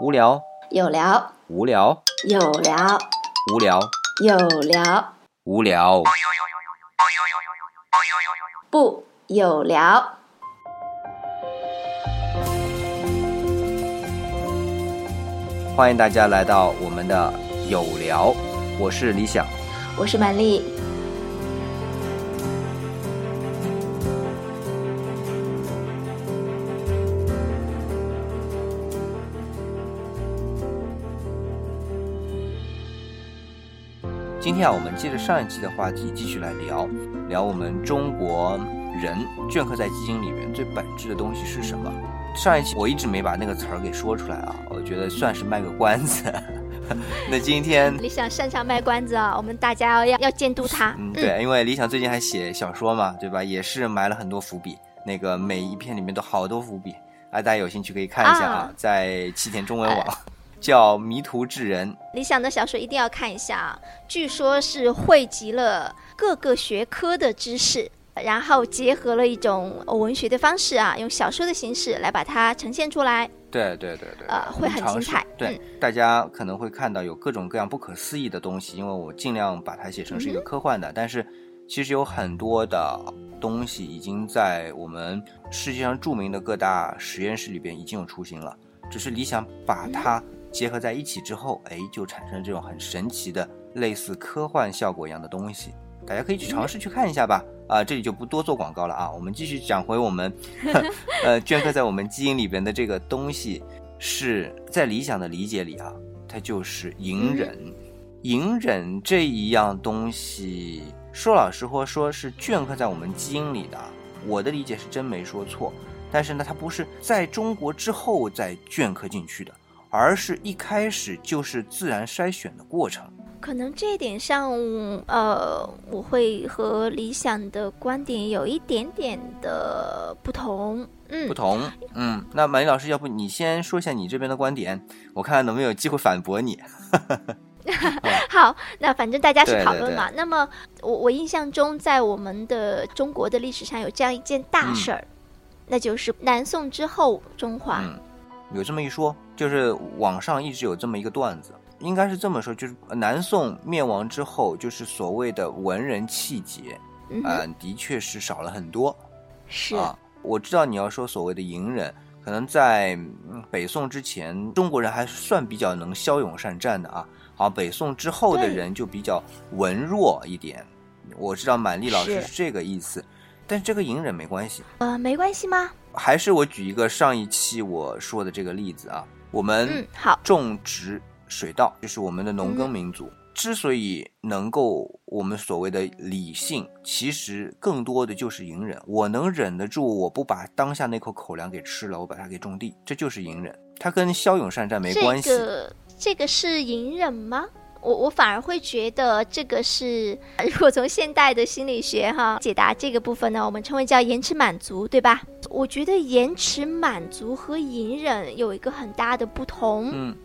无聊，有聊，无聊，有聊，无聊，有聊，无聊。不有聊。欢迎大家来到我们的有聊，我是李想。我是曼丽，今天啊，我们接着上一期的话题继续来聊聊我们中国人镌刻在基因里面最本质的东西是什么。上一期我一直没把那个词儿给说出来啊，我觉得算是卖个关子。那今天，理想擅长卖关子啊，我们大家要要监督他。嗯，对，因为理想最近还写小说嘛，对吧？也是埋了很多伏笔，那个每一篇里面都好多伏笔，啊，大家有兴趣可以看一下啊，啊在起点中文网，叫《迷途智人》。理想的小说一定要看一下啊，据说是汇集了各个学科的知识，然后结合了一种文学的方式啊，用小说的形式来把它呈现出来。对对对对，呃会很精彩。对，大家可能会看到有各种各样不可思议的东西，因为我尽量把它写成是一个科幻的，但是其实有很多的东西已经在我们世界上著名的各大实验室里边已经有雏形了，只是理想把它结合在一起之后，哎，就产生这种很神奇的类似科幻效果一样的东西。大家可以去尝试去看一下吧。啊，这里就不多做广告了啊。我们继续讲回我们，呃，镌刻在我们基因里边的这个东西，是在理想的理解里啊，它就是隐忍。隐忍这一样东西，说老实话，说是镌刻在我们基因里的。我的理解是真没说错，但是呢，它不是在中国之后再镌刻进去的，而是一开始就是自然筛选的过程。可能这一点上，呃，我会和理想的观点有一点点的不同。嗯，不同，嗯，那马丽老师，要不你先说一下你这边的观点，我看看能不能有机会反驳你。好，那反正大家是讨论嘛。那么我我印象中，在我们的中国的历史上有这样一件大事儿，那就是南宋之后中华。嗯，有这么一说，就是网上一直有这么一个段子，应该是这么说，就是南宋灭亡之后，就是所谓的文人气节，嗯哼，嗯、的确是少了很多是、啊。我知道你要说所谓的隐忍，可能在嗯北宋之前，中国人还算比较能骁勇善战的啊。好，北宋之后的人就比较文弱一点。我知道满丽老师是是这个意思，但是这个隐忍没关系。呃，没关系吗？还是我举一个上一期我说的这个例子啊，我们嗯，好，种植水稻，就是我们的农耕嗯民族，之所以能够我们所谓的理性，其实更多的就是隐忍。我能忍得住，我不把当下那口口粮给吃了，我把它给种地，这就是隐忍。它跟骁勇善战没关系。这个这个是隐忍吗？我我反而会觉得这个是，如果从现代的心理学哈解答这个部分呢，我们称为叫延迟满足，对吧？我觉得延迟满足和隐忍有一个很大的不同。嗯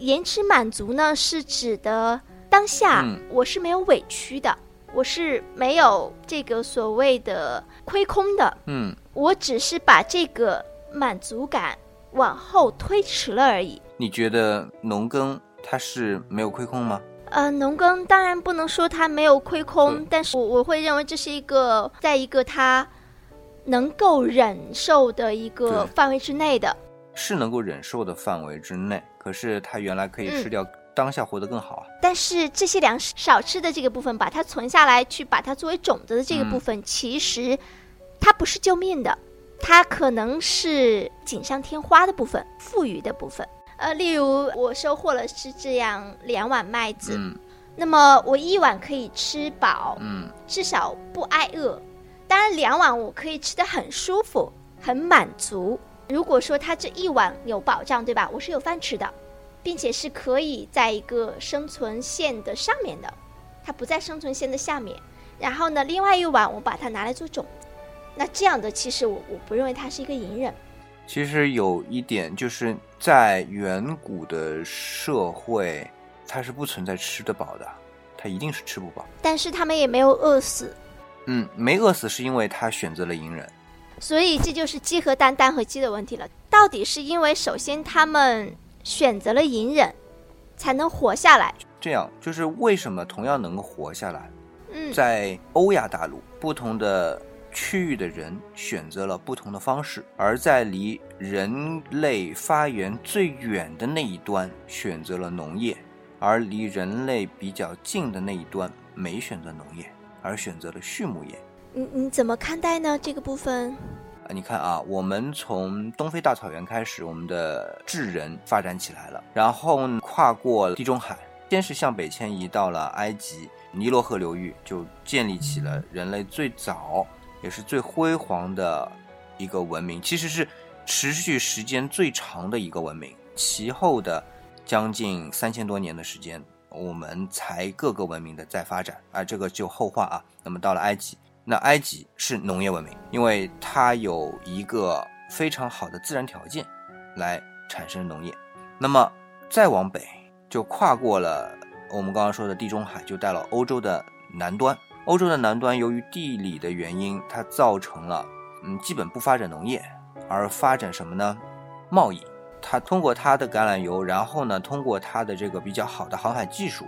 延迟满足呢，是指的当下嗯我是没有委屈的，我是没有这个所谓的亏空的，嗯，我只是把这个满足感往后推迟了而已。你觉得农耕它是没有亏空吗？呃，农耕当然不能说它没有亏空，但是我我会认为这是一个在一个它能够忍受的一个范围之内的。是能够忍受的范围之内，可是它原来可以吃嗯掉，当下活得更好啊。但是这些粮食少吃的这个部分，把它存下来，去把它作为种子的这个嗯部分，其实它不是救命的，它可能是锦上添花的部分，富裕的部分。呃，例如我收获了是这样两碗麦子，嗯那么我一碗可以吃饱，嗯至少不挨饿。当然，两碗我可以吃得很舒服、很满足。如果说他这一碗有保障，对吧？我是有饭吃的，并且是可以在一个生存线的上面的，它不在生存线的下面。然后呢，另外一碗我把它拿来做种子，那这样的其实我我不认为它是一个隐忍。其实有一点就是在远古的社会，它是不存在吃得饱的，它一定是吃不饱。但是他们也没有饿死，嗯，没饿死是因为他选择了隐忍。所以这就是鸡和蛋、蛋和鸡的问题了。到底是因为首先他们选择了隐忍，才能活下来。这样就是为什么同样能够活下来，嗯，在欧亚大陆不同的区域的人选择了不同的方式，而在离人类发源最远的那一端选择了农业，而离人类比较近的那一端没选择农业，而选择了畜牧业。你你怎么看待呢？这个部分？啊，你看啊，我们从东非大草原开始，我们的智人发展起来了，然后跨过地中海，先是向北迁移到了埃及尼罗河流域，就建立起了人类最早也是最辉煌的一个文明，其实是持续时间最长的一个文明。其后的将近三千多年的时间，我们才各个文明的在发展啊，这个就后话啊。那么到了埃及。那埃及是农业文明，因为它有一个非常好的自然条件，来产生农业。那么再往北，就跨过了我们刚刚说的地中海，就到了欧洲的南端。欧洲的南端由于地理的原因，它造成了嗯基本不发展农业，而发展什么呢？贸易。它通过它的橄榄油，然后呢通过它的这个比较好的航海技术，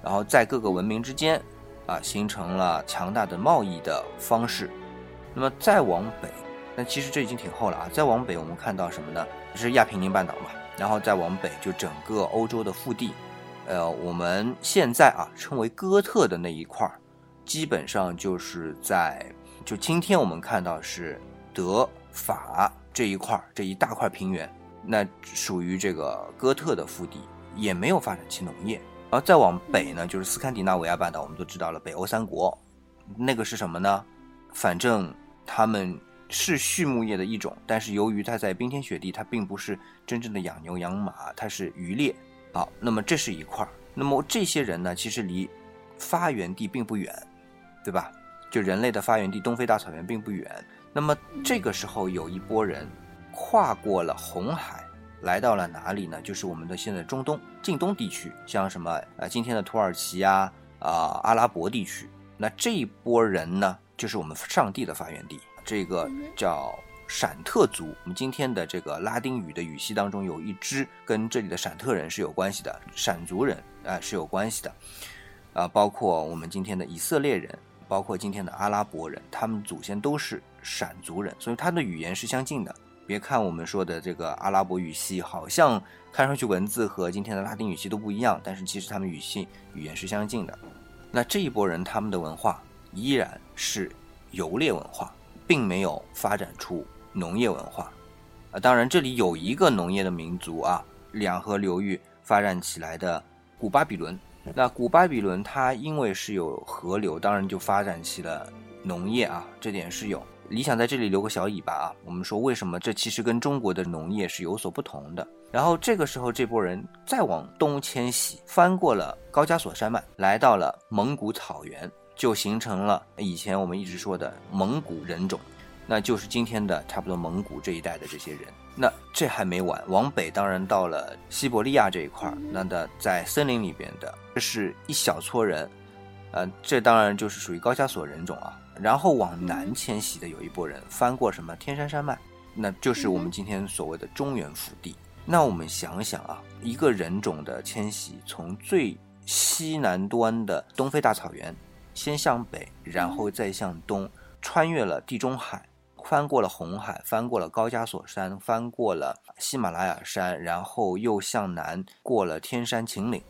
然后在各个文明之间。啊，形成了强大的贸易的方式。那么再往北，那其实这已经挺厚了啊。再往北，我们看到什么呢？是亚平宁半岛嘛。然后再往北，就整个欧洲的腹地。呃，我们现在啊称为哥特的那一块儿，基本上就是在就今天我们看到是德法这一块儿这一大块平原，那属于这个哥特的腹地，也没有发展起农业。然后再往北呢，就是斯堪的纳维亚半岛，我们都知道了，北欧三国，那个是什么呢？反正他们是畜牧业的一种，但是由于它在冰天雪地，它并不是真正的养牛养马，它是渔猎。好，那么这是一块儿。那么这些人呢，其实离发源地并不远，对吧？就人类的发源地东非大草原并不远。那么这个时候有一波人跨过了红海。来到了哪里呢？就是我们的现在中东、近东地区，像什么呃今天的土耳其呀啊阿拉伯地区。那这一波人呢，就是我们上帝的发源地，这个叫闪特族。我们今天的这个拉丁语的语系当中有一支跟这里的闪特人是有关系的，闪族人啊是有关系的，啊包括我们今天的以色列人，包括今天的阿拉伯人，他们祖先都是闪族人，所以他的语言是相近的。别看我们说的这个阿拉伯语系，好像看上去文字和今天的拉丁语系都不一样，但是其实他们语系语言是相近的。那这一波人他们的文化依然是游猎文化，并没有发展出农业文化。啊，当然这里有一个农业的民族啊，两河流域发展起来的古巴比伦。那古巴比伦它因为是有河流，当然就发展起了农业啊，这点是有。理想在这里留个小尾巴啊，我们说为什么这其实跟中国的农业是有所不同的。然后这个时候，这波人再往东迁徙，翻过了高加索山脉，来到了蒙古草原，就形成了以前我们一直说的蒙古人种，那就是今天的差不多蒙古这一带的这些人。那这还没完，往北当然到了西伯利亚这一块儿，那的在森林里边的，这是一小撮人，呃，这当然就是属于高加索人种啊。然后往南迁徙的有一波人翻过什么天山山脉，那就是我们今天所谓的中原腹地。那我们想想啊，一个人种的迁徙，从最西南端的东非大草原，先向北，然后再向东，穿越了地中海，翻过了红海，翻过了高加索山，翻过了喜马拉雅山，然后又向南过了天山秦岭，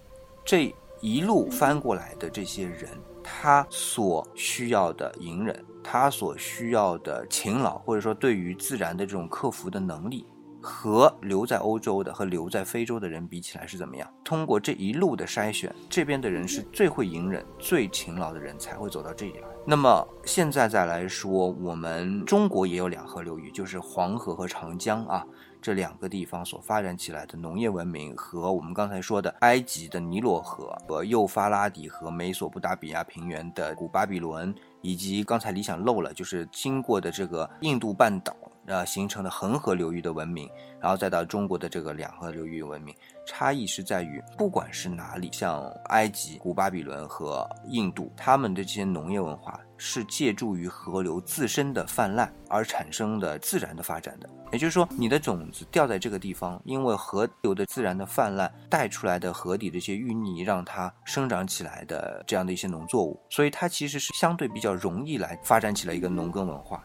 这一路翻过来的这些人。他所需要的隐忍，他所需要的勤劳，或者说对于自然的这种克服的能力，和留在欧洲的和留在非洲的人比起来是怎么样？通过这一路的筛选，这边的人是最会隐忍、最勤劳的人才会走到这里来。那么现在再来说，我们中国也有两河流域，就是黄河和长江啊。这两个地方所发展起来的农业文明，和我们刚才说的埃及的尼罗河和幼发拉底河、美索不达米亚平原的古巴比伦，以及刚才理想漏了，就是经过的这个印度半岛呃形成的恒河流域的文明，然后再到中国的这个两河流域文明，差异是在于，不管是哪里，像埃及、古巴比伦和印度，他们的这些农业文化是借助于河流自身的泛滥而产生的自然的发展的。也就是说，你的种子掉在这个地方，因为河流的自然的泛滥带出来的河底的这些淤泥，让它生长起来的这样的一些农作物，所以它其实是相对比较容易来发展起来一个农耕文化。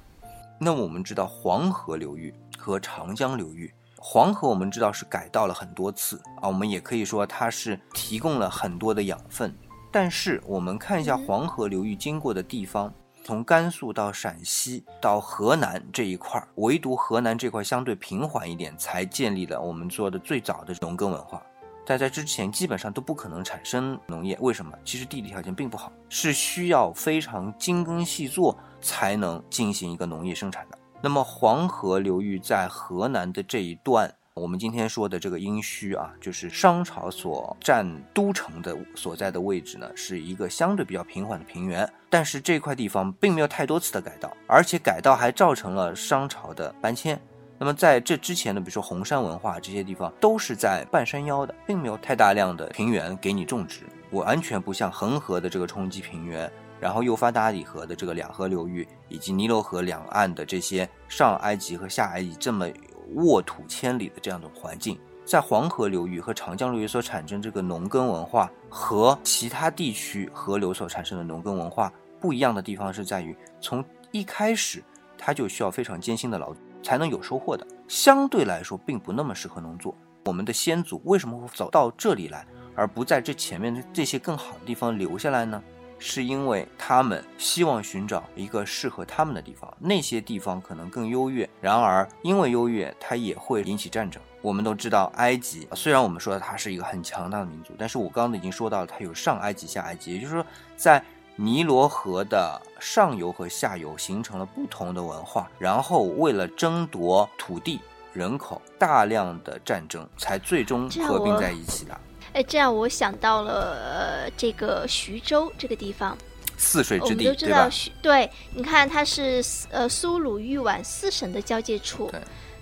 那我们知道黄河流域和长江流域，黄河我们知道是改道了很多次啊，我们也可以说它是提供了很多的养分。但是我们看一下黄河流域经过的地方，从甘肃到陕西到河南这一块儿，唯独河南这块相对平缓一点，才建立了我们说的最早的农耕文化。但在之前基本上都不可能产生农业，为什么？其实地理条件并不好，是需要非常精耕细作才能进行一个农业生产的。那么黄河流域在河南的这一段，我们今天说的这个殷墟啊，就是商朝所占都城的所在的位置呢，是一个相对比较平缓的平原。但是这块地方并没有太多次的改道，而且改道还造成了商朝的搬迁。那么在这之前呢，比如说红山文化这些地方，都是在半山腰的，并没有太大量的平原给你种植。我完全不像恒河的这个冲积平原，然后幼发拉底河的这个两河流域，以及尼罗河两岸的这些上埃及和下埃及这么沃土千里的这样的环境，在黄河流域和长江流域所产生这个农耕文化，和其他地区河流所产生的农耕文化不一样的地方是在于，从一开始它就需要非常艰辛的劳动。才能有收获的，相对来说并不那么适合农作。我们的先祖为什么会走到这里来，而不在这前面的这些更好的地方留下来呢？是因为他们希望寻找一个适合他们的地方，那些地方可能更优越。然而，因为优越，它也会引起战争。我们都知道，埃及虽然我们说它是一个很强大的民族，但是我刚刚已经说到了，它有上埃及、下埃及，也就是说，在尼罗河的上游和下游形成了不同的文化，然后为了争夺土地、人口，大量的战争才最终合并在一起的。哎，这样我想到了呃，这个徐州这个地方，泗水之地，我们都知道徐，对，你看它是呃苏鲁豫皖四省的交界处，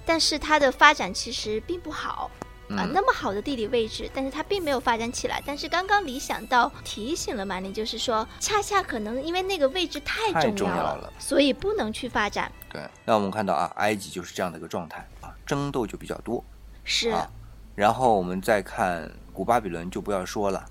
但是它的发展其实并不好。啊，那么好的地理位置，但是它并没有发展起来。但是刚刚李想到提醒了马林，就是说，恰恰可能因为那个位置太重要了，所以不能去发展。对，那我们看到啊，埃及就是这样的一个状态啊，争斗就比较多。是。然后我们再看古巴比伦，就不要说了，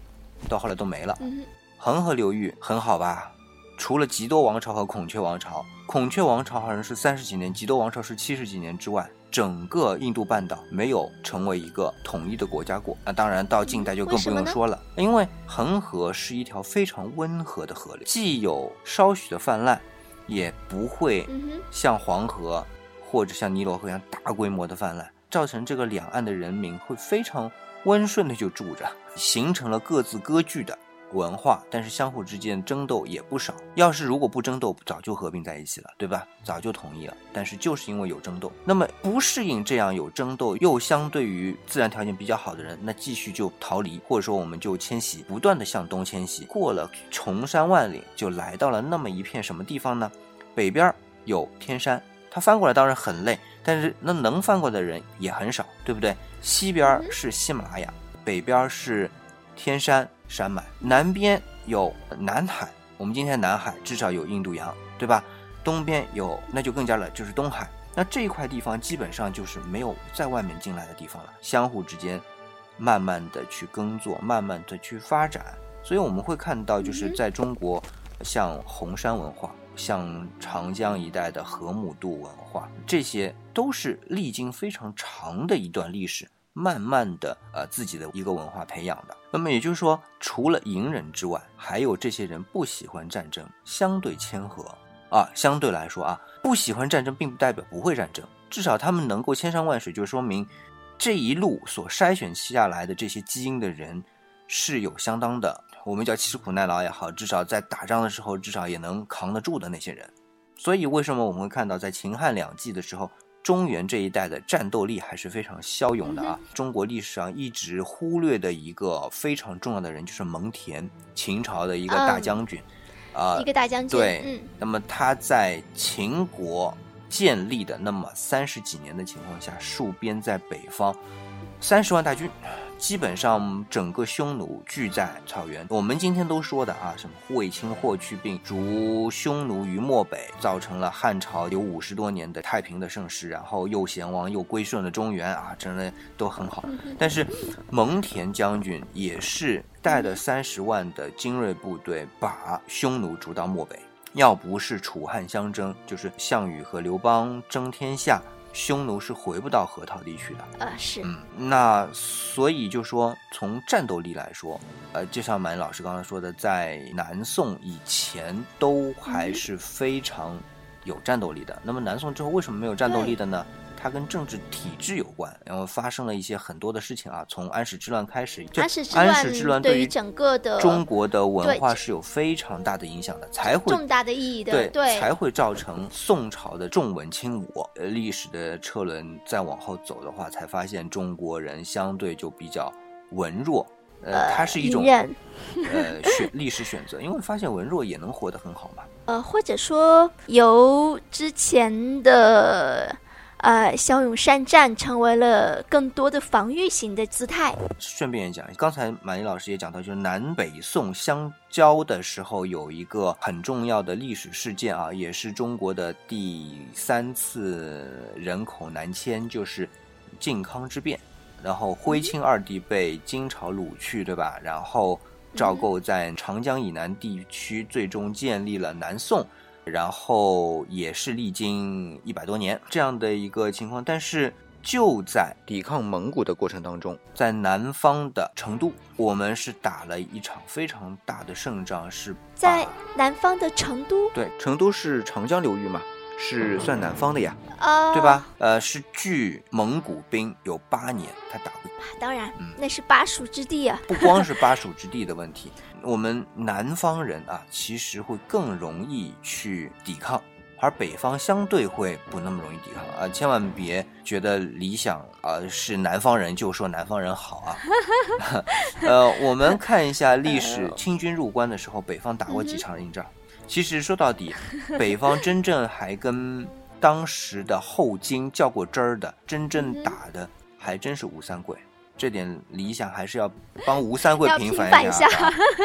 到后来都没了。嗯。恒河流域很好吧？除了吉多王朝和孔雀王朝，孔雀王朝好像是三十几年，吉多王朝是七十几年之外。整个印度半岛没有成为一个统一的国家过，那当然到近代就更不用说了。因为恒河是一条非常温和的河流，既有稍许的泛滥，也不会像黄河或者像尼罗河一样大规模的泛滥，造成这个两岸的人民会非常温顺的就住着，形成了各自割据的。文化，但是相互之间争斗也不少。要是如果不争斗，早就合并在一起了，对吧？早就统一了。但是就是因为有争斗，那么不适应这样有争斗又相对于自然条件比较好的人，那继续就逃离，或者说我们就迁徙，不断的向东迁徙。过了崇山万岭，就来到了那么一片什么地方呢？北边有天山，它翻过来当然很累，但是那能翻过的人也很少，对不对？西边是喜马拉雅，北边是天山。山脉南边有南海，我们今天南海至少有印度洋，对吧？东边有，那就更加了，就是东海。那这一块地方基本上就是没有在外面进来的地方了，相互之间慢慢的去耕作，慢慢的去发展。所以我们会看到，就是在中国，像红山文化，像长江一带的河姆渡文化，这些都是历经非常长的一段历史。慢慢的，呃，自己的一个文化培养的。那么也就是说，除了隐忍之外，还有这些人不喜欢战争，相对谦和啊。相对来说啊，不喜欢战争，并不代表不会战争。至少他们能够千山万水，就说明这一路所筛选下来的这些基因的人是有相当的，我们叫吃苦耐劳也好，至少在打仗的时候，至少也能扛得住的那些人。所以，为什么我们会看到在秦汉两季的时候？中原这一带的战斗力还是非常骁勇的啊！中国历史上一直忽略的一个非常重要的人就是蒙恬，秦朝的一个大将军，啊，一个大将军。对，那么他在秦国建立的那么三十几年的情况下，戍边在北方，三十万大军。基本上整个匈奴聚在草原。我们今天都说的啊，什么卫青、霍去病逐匈奴于漠北，造成了汉朝有五十多年的太平的盛世，然后又贤王又归顺了中原啊，真的都很好。但是蒙恬将军也是带了三十万的精锐部队，把匈奴逐到漠北。要不是楚汉相争，就是项羽和刘邦争天下。匈奴是回不到河套地区的，啊，是，嗯，那所以就说从战斗力来说，呃，就像满老师刚才说的，在南宋以前都还是非常有战斗力的。那么南宋之后为什么没有战斗力的呢？它跟政治体制有关，然后发生了一些很多的事情啊。从安史之乱开始，安史之乱对于整个的中国的文化是有非常大的影响的，才会重大的意义的，对对，才会造成宋朝的重文轻武。呃，历史的车轮再往后走的话，才发现中国人相对就比较文弱。呃，它是一种呃选历史选择，因为发现文弱也能活得很好嘛。呃，或者说由之前的。呃，骁勇善战成为了更多的防御型的姿态。顺便也讲，刚才马丽老师也讲到，就是南北宋相交的时候，有一个很重要的历史事件啊，也是中国的第三次人口南迁，就是靖康之变。然后徽钦二帝被金朝掳去，对吧？然后赵构在长江以南地区最终建立了南宋。然后也是历经一百多年这样的一个情况，但是就在抵抗蒙古的过程当中，在南方的成都，我们是打了一场非常大的胜仗，是在南方的成都。对，成都是长江流域嘛。是算南方的呀，啊，对吧？呃，是距蒙古兵有八年，他打不。当然，那是巴蜀之地啊。不光是巴蜀之地的问题，我们南方人啊，其实会更容易去抵抗，而北方相对会不那么容易抵抗啊。千万别觉得理想啊是南方人就说南方人好啊。呃，我们看一下历史，清军入关的时候，北方打过几场硬仗。其实说到底，北方真正还跟当时的后金较过真儿的，真正打的还真是吴三桂。这点理想还是要帮吴三桂平反一下，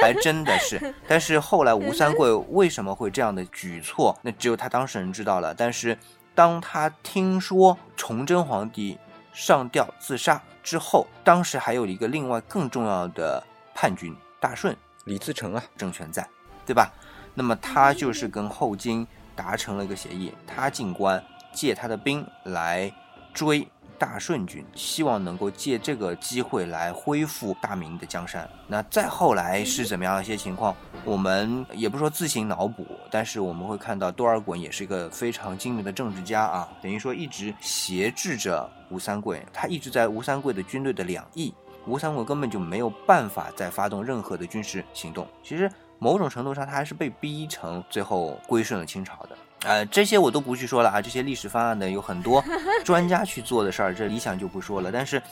还真的是。但是后来吴三桂为什么会这样的举措，那只有他当事人知道了。但是当他听说崇祯皇帝上吊自杀之后，当时还有一个另外更重要的叛军大顺李自成啊政权在，对吧？那么他就是跟后金达成了一个协议，他进关借他的兵来追大顺军，希望能够借这个机会来恢复大明的江山。那再后来是怎么样一些情况，我们也不说自行脑补，但是我们会看到多尔衮也是一个非常精明的政治家啊，等于说一直挟制着吴三桂，他一直在吴三桂的军队的两翼，吴三桂根本就没有办法再发动任何的军事行动。其实。某种程度上，他还是被逼成最后归顺了清朝的。呃，这些我都不去说了啊。这些历史方案呢，有很多 专家去做的事儿，这理想就不说了。但是，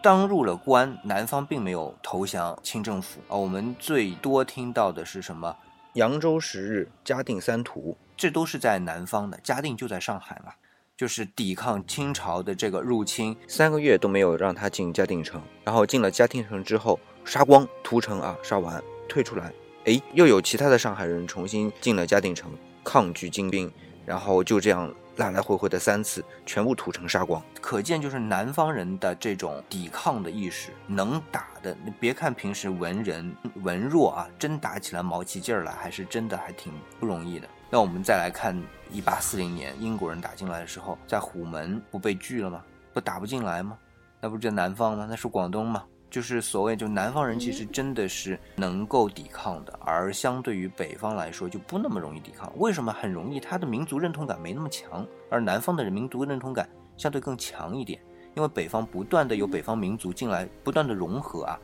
当入了关，南方并没有投降清政府啊。我们最多听到的是什么？扬州十日，嘉定三屠，这都是在南方的。嘉定就在上海嘛，就是抵抗清朝的这个入侵，三个月都没有让他进嘉定城。然后进了嘉定城之后，杀光屠城啊，杀完退出来。哎，又有其他的上海人重新进了嘉定城，抗拒金兵，然后就这样来来回回的三次，全部屠城杀光。可见就是南方人的这种抵抗的意识，能打的。你别看平时文人文弱啊，真打起来毛起劲儿来，还是真的还挺不容易的。那我们再来看一八四零年英国人打进来的时候，在虎门不被拒了吗？不打不进来吗？那不就南方吗？那是广东吗？就是所谓，就南方人其实真的是能够抵抗的，而相对于北方来说就不那么容易抵抗。为什么很容易？他的民族认同感没那么强，而南方的人民族认同感相对更强一点。因为北方不断的有北方民族进来，不断的融合啊，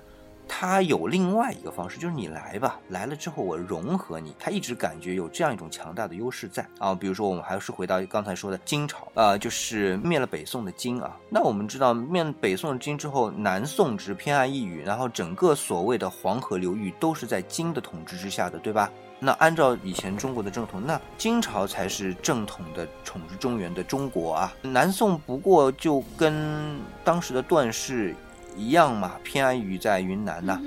他有另外一个方式，就是你来吧，来了之后我融合你。他一直感觉有这样一种强大的优势在啊。比如说，我们还是回到刚才说的金朝，呃，就是灭了北宋的金啊。那我们知道，灭北宋的金之后，南宋只偏爱一隅，然后整个所谓的黄河流域都是在金的统治之下的，对吧？那按照以前中国的正统，那金朝才是正统的统治中原的中国啊。南宋不过就跟当时的段氏一样嘛，偏安于在云南呐，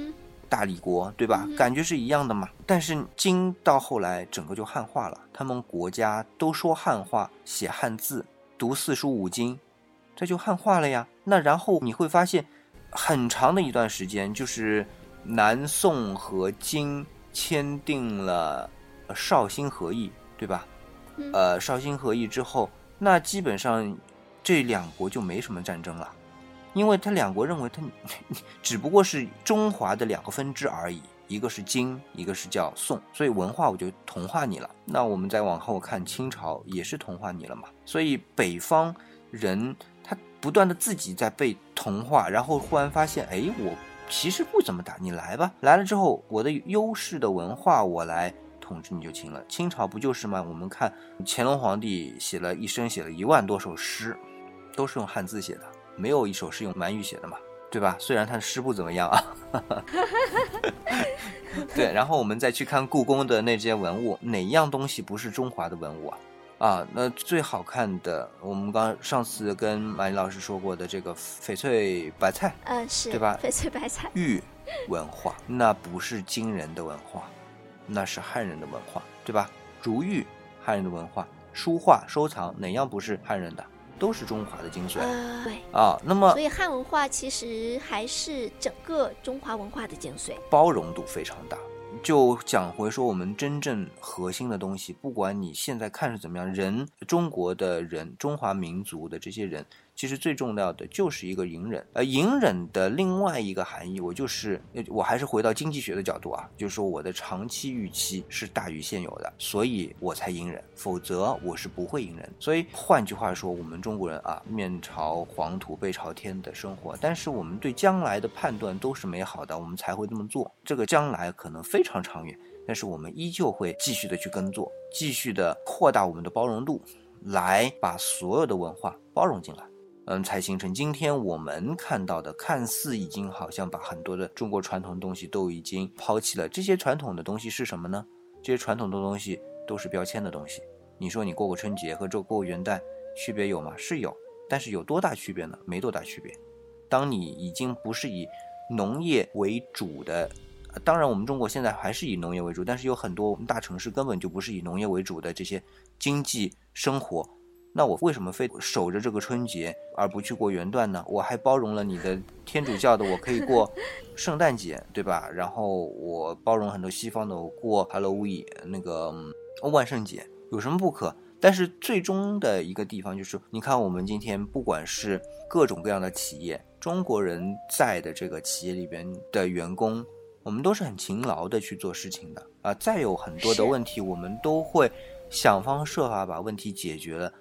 大理国，对吧？感觉是一样的嘛。但是金到后来整个就汉化了，他们国家都说汉话，写汉字，读四书五经，这就汉化了呀。那然后你会发现，很长的一段时间就是南宋和金。签订了绍兴和议，对吧？呃，绍兴和议之后，那基本上这两国就没什么战争了，因为他两国认为他 只不过是中华的两个分支而已，一个是金，一个是叫宋，所以文化我就同化你了。那我们再往后看，清朝也是同化你了嘛？所以北方人他不断的自己在被同化，然后忽然发现，哎，我。其实不怎么打，你来吧。来了之后，我的优势的文化我来统治你就行了。清朝不就是吗？我们看乾隆皇帝写了一生，写了一万多首诗，都是用汉字写的，没有一首是用满语写的嘛，对吧？虽然他的诗不怎么样啊。对，然后我们再去看故宫的那些文物，哪样东西不是中华的文物啊？啊，那最好看的，我们刚上次跟马丽老师说过的这个翡翠白菜，嗯，是对吧？翡翠白菜，玉文化，那不是金人的文化，那是汉人的文化，对吧？如玉，汉人的文化，书画收藏，哪样不是汉人的？都是中华的精髓。对啊，那么所以汉文化其实还是整个中华文化的精髓，包容度非常大。就讲回说，我们真正核心的东西，不管你现在看是怎么样，人，中国的人，中华民族的这些人。其实最重要的就是一个隐忍，而隐忍的另外一个含义，我就是，我还是回到经济学的角度啊，就是说我的长期预期是大于现有的，所以我才隐忍，否则我是不会隐忍。所以换句话说，我们中国人啊，面朝黄土背朝天的生活，但是我们对将来的判断都是美好的，我们才会这么做。这个将来可能非常长远，但是我们依旧会继续的去耕作，继续的扩大我们的包容度，来把所有的文化包容进来。嗯，才形成今天我们看到的，看似已经好像把很多的中国传统的东西都已经抛弃了。这些传统的东西是什么呢？这些传统的东西都是标签的东西。你说你过过春节和这过元旦区别有吗？是有，但是有多大区别呢？没多大区别。当你已经不是以农业为主的，当然我们中国现在还是以农业为主，但是有很多我们大城市根本就不是以农业为主的这些经济生活。那我为什么非守着这个春节而不去过元旦呢？我还包容了你的天主教的，我可以过 圣诞节，对吧？然后我包容很多西方的，我过 Halloween 那个万圣节，有什么不可？但是最终的一个地方就是，你看我们今天不管是各种各样的企业，中国人在的这个企业里边的员工，我们都是很勤劳的去做事情的啊。再有很多的问题，我们都会想方设法把问题解决了。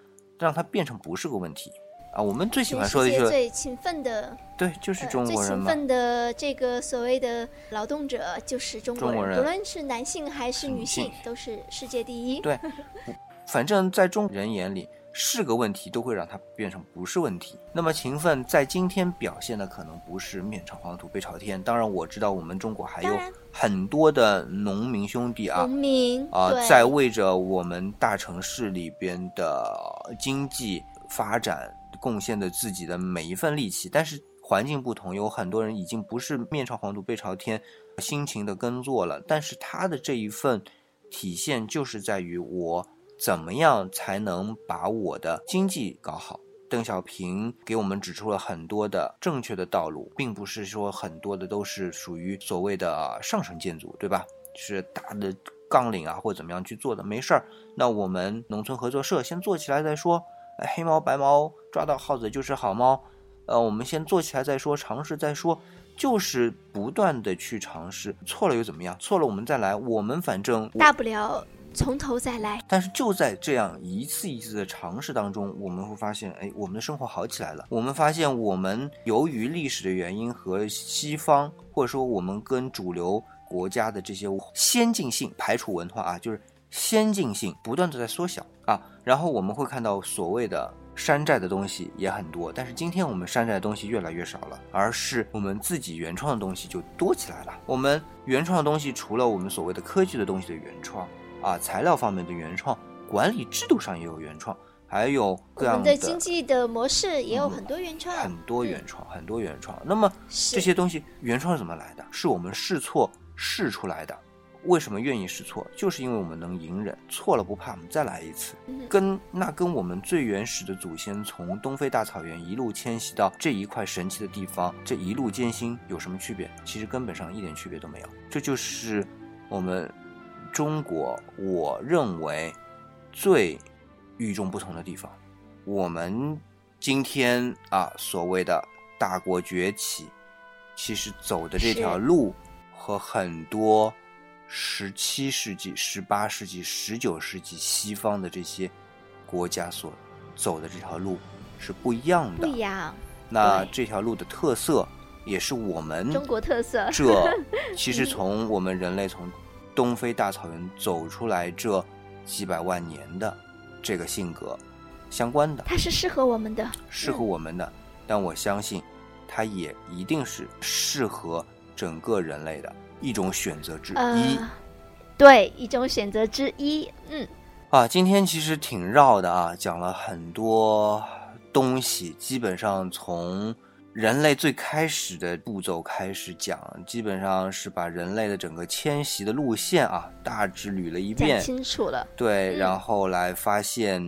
让它变成不是个问题啊！我们最喜欢说的就是最勤奋的，对，就是中国人嘛。最勤奋的这个所谓的劳动者就是中国人，无论是男性还是女性，都是世界第一。对，反正在中国人眼里。是个问题，都会让它变成不是问题。那么勤奋在今天表现的可能不是面朝黄土背朝天。当然，我知道我们中国还有很多的农民兄弟啊，农民啊，在为着我们大城市里边的经济发展贡献的自己的每一份力气。但是环境不同，有很多人已经不是面朝黄土背朝天，辛勤的耕作了。但是他的这一份体现，就是在于我。怎么样才能把我的经济搞好？邓小平给我们指出了很多的正确的道路，并不是说很多的都是属于所谓的上层建筑，对吧？是大的纲领啊，或怎么样去做的，没事儿。那我们农村合作社先做起来再说。黑猫白猫抓到耗子就是好猫。呃，我们先做起来再说，尝试再说，就是不断的去尝试，错了又怎么样？错了我们再来，我们反正大不了。从头再来。但是就在这样一次一次的尝试当中，我们会发现，哎，我们的生活好起来了。我们发现，我们由于历史的原因和西方，或者说我们跟主流国家的这些先进性排除文化啊，就是先进性不断的在缩小啊。然后我们会看到所谓的山寨的东西也很多，但是今天我们山寨的东西越来越少了，而是我们自己原创的东西就多起来了。我们原创的东西，除了我们所谓的科技的东西的原创。啊，材料方面的原创，管理制度上也有原创，还有各样的经济的模式也有很多原创，很多原创，很多原创。那么这些东西原创是怎么来的？是我们试错试出来的。为什么愿意试错？就是因为我们能隐忍，错了不怕，我们再来一次。跟那跟我们最原始的祖先从东非大草原一路迁徙到这一块神奇的地方，这一路艰辛有什么区别？其实根本上一点区别都没有。这就是我们。中国，我认为最与众不同的地方，我们今天啊所谓的大国崛起，其实走的这条路和很多十七世纪、十八世纪、十九世纪西方的这些国家所走的这条路是不一样的。不一样。那这条路的特色也是我们中国特色。这 其实从我们人类从。东非大草原走出来这几百万年的这个性格相关的，它是适合我们的，适合我们的。但我相信，它也一定是适合整个人类的一种选择之一。对，一种选择之一。嗯。啊，今天其实挺绕的啊，讲了很多东西，基本上从。人类最开始的步骤开始讲，基本上是把人类的整个迁徙的路线啊，大致捋了一遍，清楚了。对，然后来发现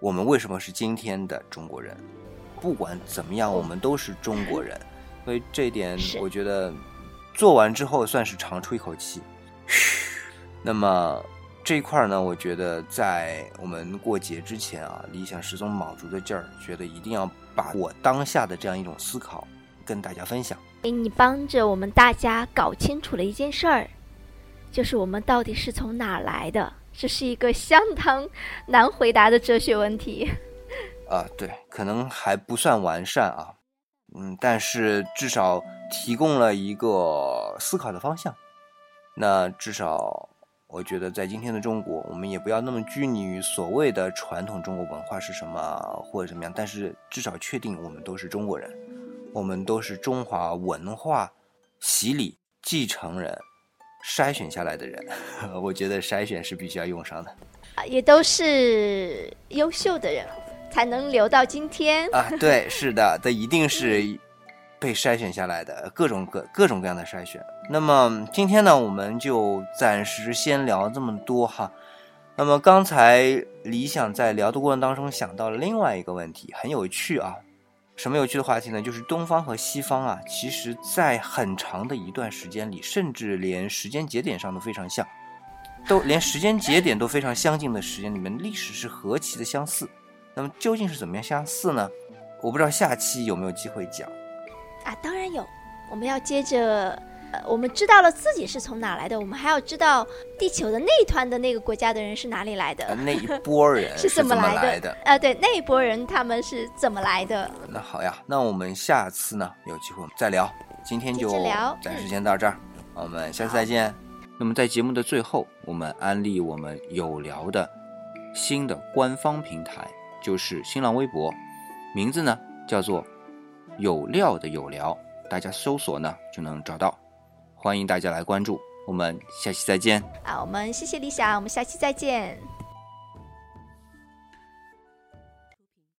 我们为什么是今天的中国人。不管怎么样，我们都是中国人，所以这一点我觉得做完之后算是长出一口气。那么这一块呢，我觉得在我们过节之前啊，理想十足卯足的劲儿，觉得一定要。把我当下的这样一种思考跟大家分享。给，你帮着我们大家搞清楚了一件事儿，就是我们到底是从哪来的？这是一个相当难回答的哲学问题。啊，对，可能还不算完善啊，嗯，但是至少提供了一个思考的方向。那至少。我觉得在今天的中国，我们也不要那么拘泥于所谓的传统中国文化是什么或者怎么样，但是至少确定我们都是中国人，我们都是中华文化洗礼继承人，筛选下来的人。我觉得筛选是必须要用上的，啊，也都是优秀的人才能留到今天啊。对，是的，这一定是。被筛选下来的各种各各种各样的筛选。那么今天呢，我们就暂时先聊这么多哈。那么刚才理想在聊的过程当中想到了另外一个问题，很有趣啊。什么有趣的话题呢？就是东方和西方啊，其实在很长的一段时间里，甚至连时间节点上都非常像，都连时间节点都非常相近的时间里面，历史是何其的相似。那么究竟是怎么样相似呢？我不知道下期有没有机会讲。啊，当然有。我们要接着，呃，我们知道了自己是从哪来的，我们还要知道地球的那一团的那个国家的人是哪里来的，那一波人 是怎么来的？呃，对，那一波人他们是怎么来的？那好呀，那我们下次呢有机会再聊。今天就暂时先到这儿，我们下次再见。那么在节目的最后，我们安利我们有聊的新的官方平台，就是新浪微博，名字呢叫做。有料的有聊，大家搜索呢就能找到，欢迎大家来关注，我们下期再见。啊，我们谢谢李想，我们下期再见。